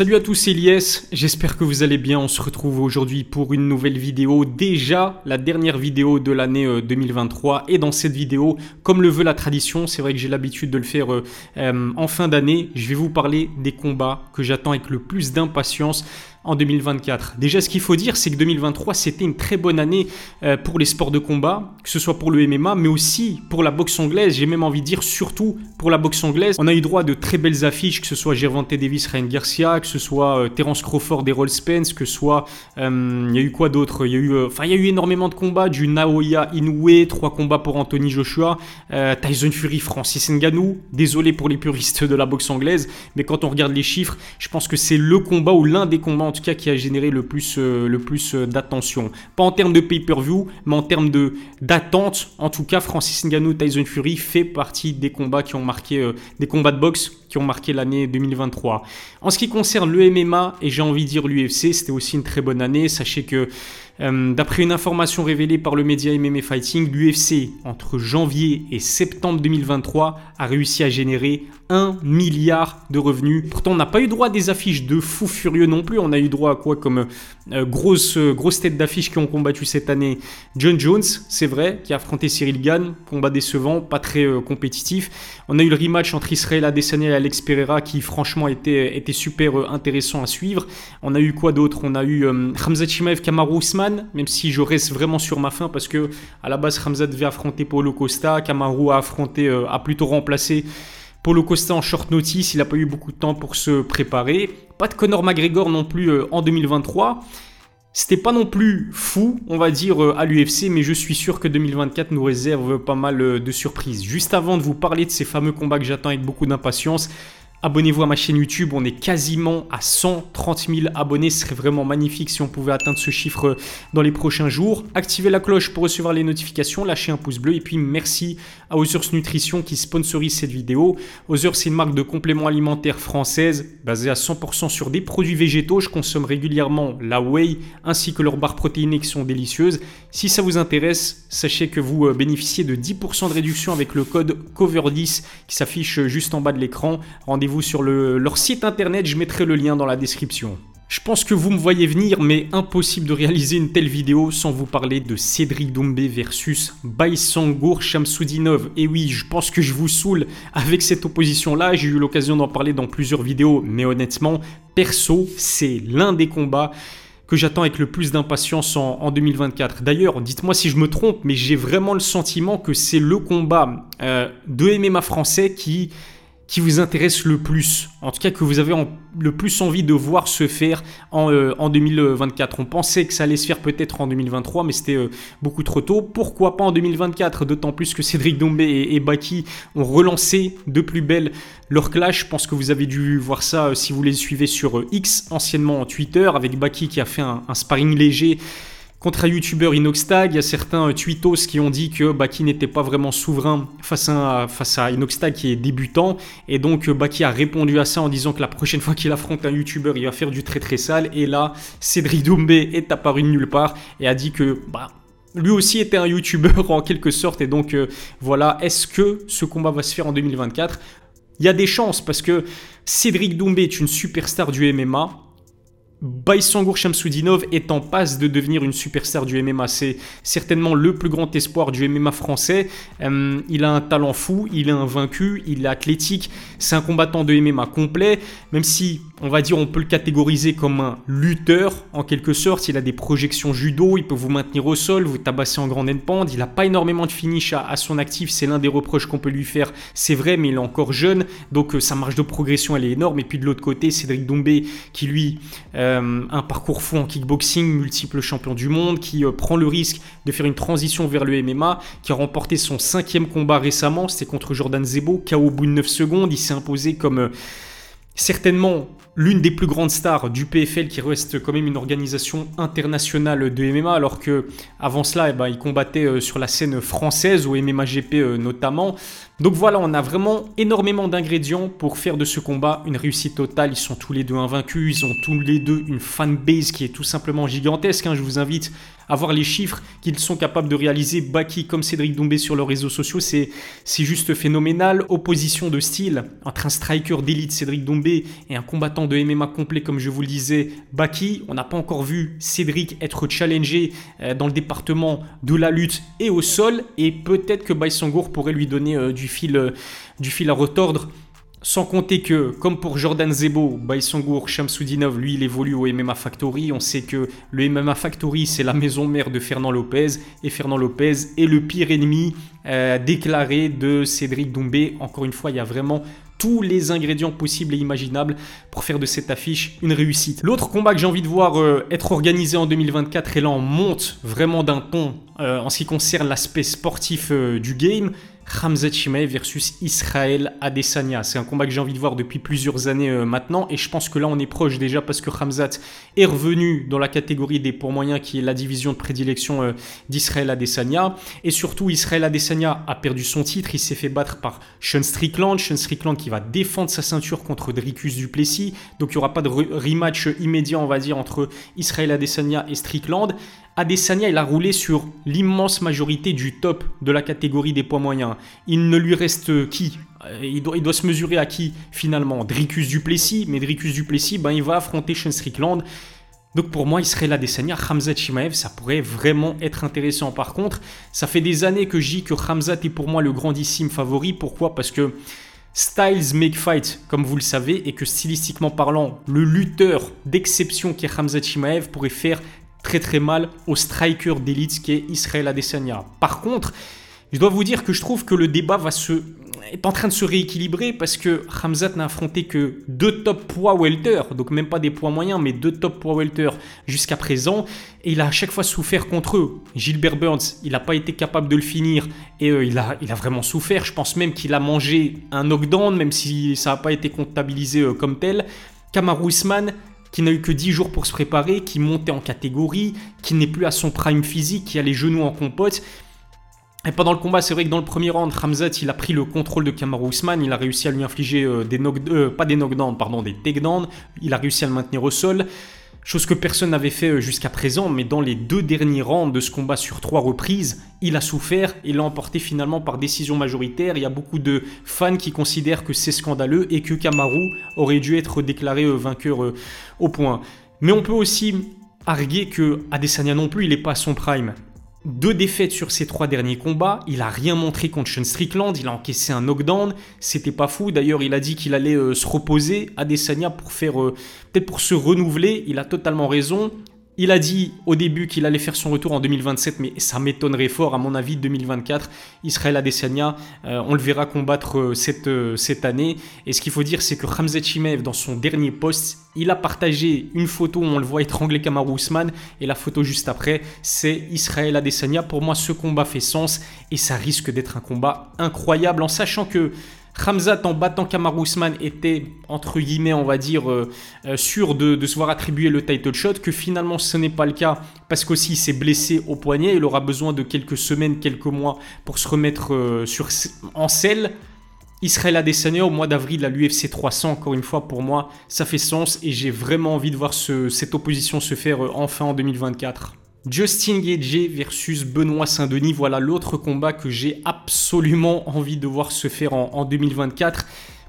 Salut à tous, c'est Elias, j'espère que vous allez bien, on se retrouve aujourd'hui pour une nouvelle vidéo, déjà la dernière vidéo de l'année 2023 euh, et dans cette vidéo, comme le veut la tradition, c'est vrai que j'ai l'habitude de le faire euh, euh, en fin d'année, je vais vous parler des combats que j'attends avec le plus d'impatience en 2024. Déjà, ce qu'il faut dire, c'est que 2023, c'était une très bonne année euh, pour les sports de combat, que ce soit pour le MMA, mais aussi pour la boxe anglaise. J'ai même envie de dire surtout pour la boxe anglaise. On a eu droit à de très belles affiches, que ce soit Gervante Davis, Ryan Garcia, que ce soit euh, Terence Crawford et Roll Spence, que ce soit... Euh, il y a eu quoi d'autre? Il y a eu... Y a eu énormément de combats, du Naoya Inoue, trois combats pour Anthony Joshua, Tyson Fury, Francis Ngannou. Désolé pour les puristes de la boxe anglaise, mais quand on regarde les chiffres, je pense que c'est le combat ou l'un des combats en tout cas qui a généré le plus, euh, le plus euh, d'attention. Pas en termes de pay-per-view, mais en termes d'attente. En tout cas, Francis Ngannou, Tyson Fury fait partie des combats qui ont marqué, euh, des combats de boxe qui ont marqué l'année 2023. En ce qui concerne le MMA et j'ai envie de dire l'UFC, c'était aussi une très bonne année. Sachez que d'après une information révélée par le média MMA Fighting, l'UFC entre janvier et septembre 2023 a réussi à générer 1 milliard de revenus. Pourtant, on n'a pas eu droit à des affiches de fous furieux non plus. On a eu droit à quoi comme euh, grosse, euh, grosse tête d'affiche qui ont combattu cette année John Jones, c'est vrai, qui a affronté Cyril Gann. Combat décevant, pas très euh, compétitif. On a eu le rematch entre Israël Adesanya et Alex Pereira qui, franchement, était, super intéressant à suivre. On a eu quoi d'autre? On a eu Hamza Chimaev, Kamaru Usman, même si je reste vraiment sur ma fin parce que à la base, Hamza devait affronter Paulo Costa. Kamaru a affronté, a plutôt remplacé. Paulo Costa en short notice, il n'a pas eu beaucoup de temps pour se préparer. Pas de Conor McGregor non plus euh, en 2023. C'était pas non plus fou, on va dire, euh, à l'UFC, mais je suis sûr que 2024 nous réserve pas mal euh, de surprises. Juste avant de vous parler de ces fameux combats que j'attends avec beaucoup d'impatience, Abonnez-vous à ma chaîne YouTube, on est quasiment à 130 000 abonnés. Ce serait vraiment magnifique si on pouvait atteindre ce chiffre dans les prochains jours. Activez la cloche pour recevoir les notifications, lâchez un pouce bleu et puis merci à Others Nutrition qui sponsorise cette vidéo. Others, c'est une marque de compléments alimentaires française basée à 100% sur des produits végétaux. Je consomme régulièrement la whey ainsi que leurs barres protéinées qui sont délicieuses. Si ça vous intéresse, sachez que vous euh, bénéficiez de 10% de réduction avec le code COVER10 qui s'affiche juste en bas de l'écran. Rendez-vous sur leur site internet, je mettrai le lien dans la description. Je pense que vous me voyez venir, mais impossible de réaliser une telle vidéo sans vous parler de Cédric Doumbé versus Baïsangour Shamsoudinov. Et oui, je pense que je vous saoule avec cette opposition-là. J'ai eu l'occasion d'en parler dans plusieurs vidéos, mais honnêtement, perso, c'est l'un des combats que j'attends avec le plus d'impatience en, 2024. D'ailleurs, dites-moi si je me trompe, mais j'ai vraiment le sentiment que c'est le combat euh, de MMA français qui qui vous intéresse le plus En tout cas, que vous avez le plus envie de voir se faire en, 2024. Euh, On pensait que ça allait se faire peut-être en 2023, mais c'était euh, beaucoup trop tôt. Pourquoi pas en 2024 D'autant plus que Cédric Dombé et, Baki ont relancé de plus belle leur clash. Je pense que vous avez dû voir ça euh, si vous les suivez sur X, anciennement Twitter, avec Baki qui a fait un sparring léger Contre un youtubeur Inoxtag, il y a certains euh, tweetos qui ont dit que Baki n'était pas vraiment souverain face à, face Inoxtag qui est débutant. Et donc euh, Baki a répondu à ça en disant que la prochaine fois qu'il affronte un youtubeur, il va faire du très très sale. Et là, Cédric Doumbé est apparu de nulle part et a dit que bah, lui aussi était un youtubeur en quelque sorte. Et donc euh, voilà, est-ce que ce combat va se faire en 2024 Il y a des chances parce que Cédric Doumbé est une superstar du MMA. Baïsangour Shamsoudinov est en passe de devenir une superstar du MMA. C'est certainement le plus grand espoir du MMA français. Euh, il a un talent fou, il est invaincu, il est athlétique. C'est un combattant de MMA complet, même si on va dire on peut le catégoriser comme un lutteur en quelque sorte. Il a des projections judo, il peut vous maintenir au sol, vous tabasser en grande pente. Il n'a pas énormément de finish à, son actif, c'est l'un des reproches qu'on peut lui faire. C'est vrai, mais il est encore jeune, donc euh, sa marge de progression elle est énorme. Et puis de l'autre côté, Cédric Doumbé qui lui... Euh, un parcours fou en kickboxing, multiple champion du monde, qui euh, prend le risque de faire une transition vers le MMA, qui a remporté son cinquième combat récemment, c'était contre Jordan Zebo, KO au bout de 9 secondes, il s'est imposé comme euh, certainement l'une des plus grandes stars du PFL qui reste quand même une organisation internationale de MMA alors que avant cela eh ben, il combattait euh, sur la scène française au MMA GP euh, notamment. Donc voilà, on a vraiment énormément d'ingrédients pour faire de ce combat une réussite totale. Ils sont tous les deux invaincus, ils ont tous les deux une fanbase qui est tout simplement gigantesque. Hein. Je vous invite avoir les chiffres qu'ils sont capables de réaliser, Baki comme Cédric Doumbé sur leurs réseaux sociaux, c'est juste phénoménal. Opposition de style entre un striker d'élite, Cédric Doumbé, et un combattant de MMA complet, comme je vous le disais, Baki. On n'a pas encore vu Cédric être challengé euh, dans le département de la lutte et au sol, et peut-être que Baïsangour pourrait lui donner euh, du, fil, euh, du fil à retordre. Sans compter que, comme pour Jordan Zebo, Baïsangour, Shamsudinov, lui, il évolue au MMA Factory. On sait que le MMA Factory, c'est la maison mère de Fernand Lopez. Et Fernand Lopez est le pire ennemi déclaré de Cédric Doumbé. Encore une fois, il y a vraiment tous les ingrédients possibles et imaginables pour faire de cette affiche une réussite. L'autre combat que j'ai envie de voir euh, être organisé en 2024, et là on monte vraiment d'un ton euh, en ce qui concerne l'aspect sportif du game, Hamzat Chimaev versus Israël Adesanya. C'est un combat que j'ai envie de voir depuis plusieurs années euh, maintenant et je pense que là on est proche déjà parce que Hamzat est revenu dans la catégorie des poids moyens qui est la division de prédilection euh, d'Israël Adesanya et surtout Israël Adesanya a perdu son titre, il s'est fait battre par Sean Strickland, Sean Strickland qui va défendre sa ceinture contre Dricus Duplessis, donc il n'y aura pas de rematch immédiat on va dire entre Israël Adesanya et Strickland. Adesanya, il a roulé sur l'immense majorité du top de la catégorie des poids moyens. Il ne lui reste qui? Euh, il doit, il doit, se mesurer à qui finalement? Dricus Duplessis, mais Dricus Duplessis, ben, il va affronter Sean Strickland. Donc pour moi, il serait là Hamzat Shimaev, ça pourrait vraiment être intéressant. Par contre, ça fait des années que je dis que Hamzat est pour moi le grandissime favori. Pourquoi? Parce que Styles make fight, comme vous le savez, et que stylistiquement parlant, le lutteur d'exception qui est Hamzat Shimaev pourrait faire très très mal au striker d'élite qui est Israël Adesanya. Par contre, je dois vous dire que je trouve que le débat va se, est en train de se rééquilibrer parce que Hamzat n'a affronté que deux top poids welter, donc même pas des poids moyens, mais deux top poids welter jusqu'à présent. Et il a à chaque fois souffert contre eux. Gilbert Burns, il n'a pas été capable de le finir et euh, il, a, il a vraiment souffert. Je pense même qu'il a mangé un knockdown, même si ça n'a pas été comptabilisé euh, comme tel. Kamaru Usman, qui n'a eu que 10 jours pour se préparer, qui montait en catégorie, qui n'est plus à son prime physique, qui a les genoux en compote. Et pendant le combat, c'est vrai que dans le premier round, Ramzat, il a pris le contrôle de Kamaru Usman, il a réussi à lui infliger euh, des knock, euh, pas des knockdowns, pardon, des takedowns, il a réussi à le maintenir au sol. Chose que personne n'avait fait euh, jusqu'à présent, mais dans les deux derniers rounds de ce combat sur trois reprises, il a souffert et l'a emporté finalement par décision majoritaire. Il y a beaucoup de fans qui considèrent que c'est scandaleux et que Kamaru aurait dû être déclaré euh, vainqueur euh, au point. Mais on peut aussi arguer que Adesanya non plus, il n'est pas à son prime. Deux défaites sur ses trois derniers combats, il a rien montré contre Sean Strickland, il a encaissé un knockdown, c'était pas fou. D'ailleurs, il a dit qu'il allait euh, se reposer à Desania pour faire euh, peut-être pour se renouveler, il a totalement raison. Il a dit au début qu'il allait faire son retour en 2027, mais ça m'étonnerait fort, à mon avis, 2024. Israël Adesanya, euh, on le verra combattre euh, cette, euh, cette année. Et ce qu'il faut dire, c'est que Ramzet Chimev, dans son dernier post, il a partagé une photo où on le voit étrangler Kamaru Usman. Et la photo juste après, c'est Israël Adesanya. Pour moi, ce combat fait sens et ça risque d'être un combat incroyable en sachant que Hamzat en battant Kamaru Usman était entre guillemets on va dire euh, euh, sûr de, se voir attribuer le title shot que finalement ce n'est pas le cas parce qu'aussi il s'est blessé au poignet. Il aura besoin de quelques semaines quelques mois pour se remettre euh, sur, en selle. Israël Adesanya au mois d'avril à l'UFC 300 encore une fois pour moi ça fait sens et j'ai vraiment envie de voir cette opposition se faire enfin en 2024 Justin Gage versus Benoît Saint-Denis, voilà l'autre combat que j'ai absolument envie de voir se faire en, 2024.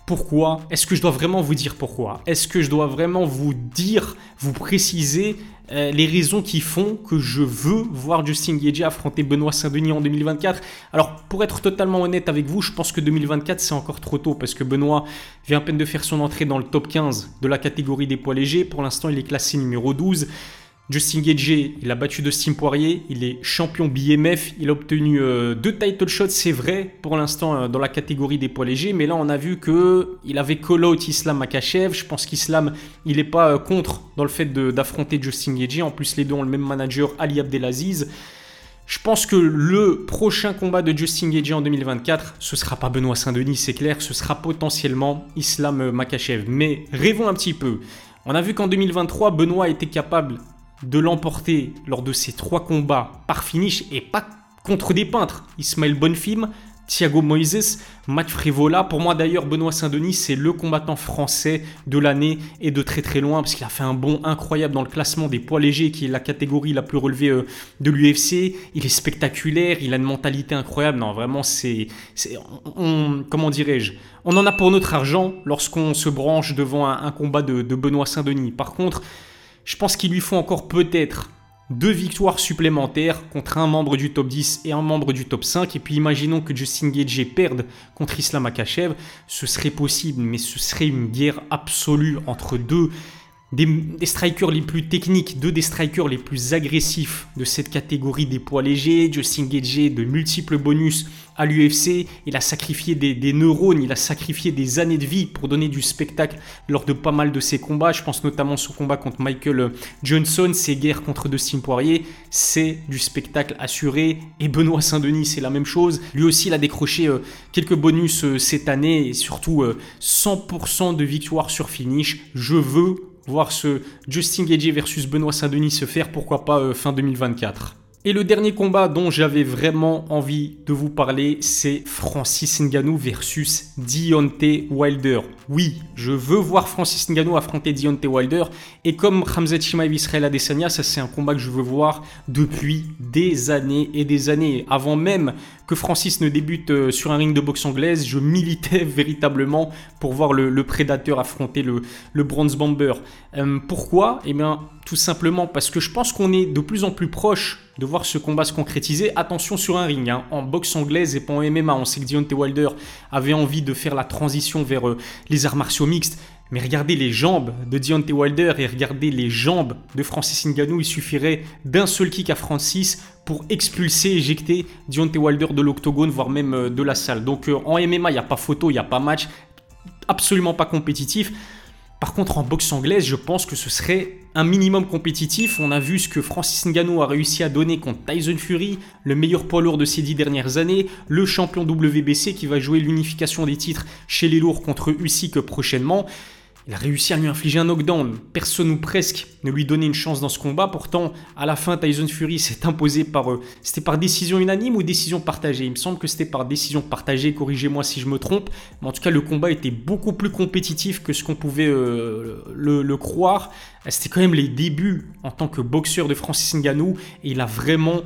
Pourquoi? Est-ce que je dois vraiment vous dire pourquoi? Est-ce que je dois vraiment vous dire, vous préciser euh, les raisons qui font que je veux voir Justin Gage affronter Benoît Saint-Denis en 2024 Alors, pour être totalement honnête avec vous, je pense que 2024 c'est encore trop tôt parce que Benoît vient à peine de faire son entrée dans le top 15 de la catégorie des poids légers. Pour l'instant, il est classé numéro 12. Justin Gage, il a battu Dustin Poirier, il est champion BMF, il a obtenu euh, deux title shots, c'est vrai, pour l'instant euh, dans la catégorie des poids légers, mais là on a vu que il avait call out Islam Makachev, je pense qu'Islam, il n'est pas euh, contre dans le fait d'affronter Justin Gage, en plus les deux ont le même manager, Ali Abdelaziz. Je pense que le prochain combat de Justin Gage en 2024, ce sera pas Benoît Saint-Denis, c'est clair, ce sera potentiellement Islam Makachev. Mais rêvons un petit peu. On a vu qu'en 2023, Benoît était capable de l'emporter lors de ces trois combats par finish et pas contre des peintres. Ismaël Bonfim, Thiago Moises, Matt Frivola. Pour moi d'ailleurs, Benoît Saint-Denis, c'est le combattant français de l'année et de très très loin parce qu'il a fait un bond incroyable dans le classement des poids légers qui est la catégorie la plus relevée euh, de l'UFC. Il est spectaculaire, il a une mentalité incroyable. Non, vraiment, c'est... Comment dirais-je? On en a pour notre argent lorsqu'on se branche devant un, combat de Benoît Saint-Denis. Par contre, je pense qu'il lui faut encore peut-être deux victoires supplémentaires contre un membre du top 10 et un membre du top 5. Et puis imaginons que Justin Gage perde contre Islam Akachev. Ce serait possible, mais ce serait une guerre absolue entre deux des, strikers les plus techniques, deux des strikers les plus agressifs de cette catégorie des poids légers. Justin Gage de multiples bonus à l'UFC. Il a sacrifié des, neurones, il a sacrifié des années de vie pour donner du spectacle lors de pas mal de ses combats. Je pense notamment son combat contre Michael Johnson, ses guerres contre Dustin Poirier. C'est du spectacle assuré. Et Benoît Saint-Denis, c'est la même chose. Lui aussi, il a décroché euh, quelques bonus euh, cette année et surtout 100% euh, de victoires sur finish. Je veux voir ce Justin Gage versus Benoît Saint-Denis se faire, pourquoi pas fin 2024. Et le dernier combat dont j'avais vraiment envie de vous parler, c'est Francis Ngannou versus Deontay Wilder. Oui, je veux voir Francis Ngannou affronter Deontay Wilder. Et comme Khamzat Chimaev Israel Adesanya, ça c'est un combat que je veux voir depuis des années et des années. Avant même Francis ne débute euh, sur un ring de boxe anglaise, je militais véritablement pour voir le, prédateur affronter le, le Bronze Bomber. Euh, pourquoi? Eh bien, tout simplement parce que je pense qu'on est de plus en plus proche de voir ce combat se concrétiser. Attention sur un ring, hein. en boxe anglaise et pas en MMA. On sait que Deontay Wilder avait envie de faire la transition vers euh, les arts martiaux mixtes. Mais regardez les jambes de Deontay Wilder et regardez les jambes de Francis Ngannou. Il suffirait d'un seul kick à Francis pour expulser, éjecter Deontay Wilder de l'octogone, voire même euh, de la salle. Donc euh, en MMA, il n'y a pas photo, il n'y a pas match. Absolument pas compétitif. Par contre, en boxe anglaise, je pense que ce serait un minimum compétitif. On a vu ce que Francis Ngannou a réussi à donner contre Tyson Fury, le meilleur poids lourd de ces dix dernières années, le champion WBC qui va jouer l'unification des titres chez les lourds contre Usyk prochainement. Il a réussi à lui infliger un knockdown. Personne ou presque ne lui donnait une chance dans ce combat. Pourtant, à la fin, Tyson Fury s'est imposé par. Euh, c'était par décision unanime ou décision partagée? Il me semble que c'était par décision partagée. Corrigez-moi si je me trompe. Mais en tout cas, le combat était beaucoup plus compétitif que ce qu'on pouvait euh, le, croire. C'était quand même les débuts en tant que boxeur de Francis Ngannou. Et il a vraiment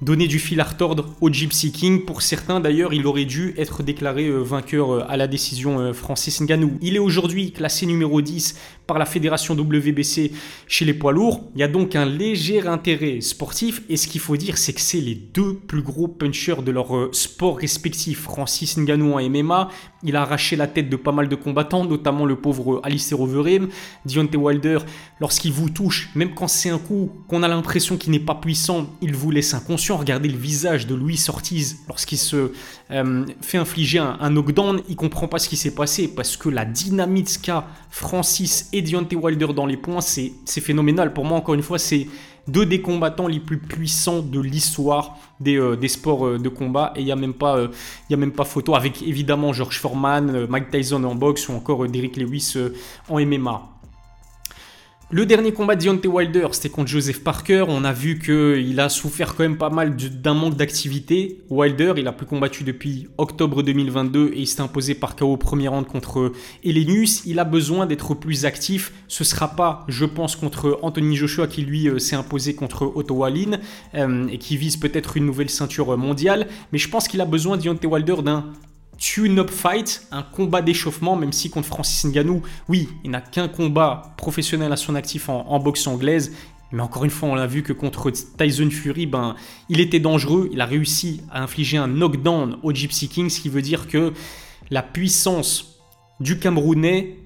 donner du fil à retordre au Gypsy King. Pour certains d'ailleurs, il aurait dû être déclaré euh, vainqueur euh, à la décision euh, Francis Ngannou. Il est aujourd'hui classé numéro 10 par la fédération WBC chez les poids lourds. Il y a donc un léger intérêt sportif et ce qu'il faut dire c'est que c'est les deux plus gros punchers de leur sport respectif. Francis Ngannou en MMA, il a arraché la tête de pas mal de combattants, notamment le pauvre Alistair Overeem. Deontay Wilder, lorsqu'il vous touche, même quand c'est un coup qu'on a l'impression qu'il n'est pas puissant, il vous laisse inconscient. Regardez le visage de Louis Ortiz lorsqu'il se euh, fait infliger un, un knockdown, il comprend pas ce qui s'est passé parce que la dynamite qu'a Francis et Deontay Wilder dans les points, c'est phénoménal. Pour moi, encore une fois, c'est deux des combattants les plus puissants de l'histoire des, euh, sports euh, de combat. Et il n'y a, même pas, a même pas photo avec évidemment George Foreman, Mike Tyson en boxe ou encore Derrick Lewis en MMA. Le dernier combat de Deontay Wilder, c'était contre Joseph Parker. On a vu qu'il a souffert quand même pas mal d'un manque d'activité. Wilder, il a plus combattu depuis octobre 2022 et il s'est imposé par KO premier round contre Elenius. Il a besoin d'être plus actif. Ce sera pas, je pense, contre Anthony Joshua qui lui euh, s'est imposé contre Otto Wallin euh, et qui vise peut-être une nouvelle ceinture mondiale. Mais je pense qu'il a besoin, Deontay Wilder, d'un tune-up fight, un combat d'échauffement, même si contre Francis Ngannou, oui, il n'a qu'un combat professionnel à son actif en, boxe anglaise. Mais encore une fois, on l'a vu que contre Tyson Fury, ben, il était dangereux. Il a réussi à infliger un knockdown au Gypsy King, ce qui veut dire que la puissance du Camerounais,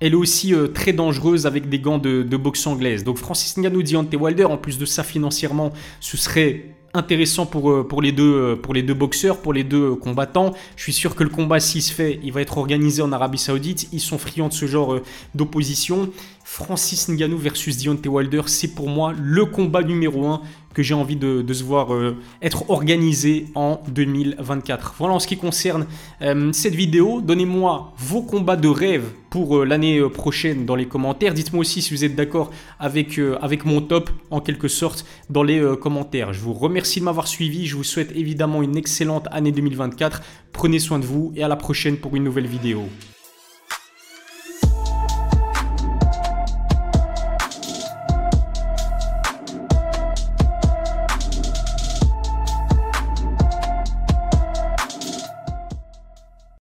elle est aussi euh, très dangereuse avec des gants de, boxe anglaise. Donc Francis Ngannou, Deontay Wilder, en plus de ça financièrement, ce serait intéressant pour, euh, pour, les deux, euh, pour les deux boxeurs, pour les deux combattants. Je suis sûr que le combat, s'il se fait, il va être organisé en Arabie Saoudite. Ils sont friands de ce genre euh, d'opposition. Francis Ngannou versus Deontay Wilder, c'est pour moi le combat numéro 1 que j'ai envie de, se voir euh, être organisé en 2024. Voilà en ce qui concerne euh, cette vidéo. Donnez-moi vos combats de rêve pour euh, l'année prochaine dans les commentaires. Dites-moi aussi si vous êtes d'accord avec, avec mon top en quelque sorte dans les commentaires. Je vous remercie de m'avoir suivi. Je vous souhaite évidemment une excellente année 2024. Prenez soin de vous et à la prochaine pour une nouvelle vidéo.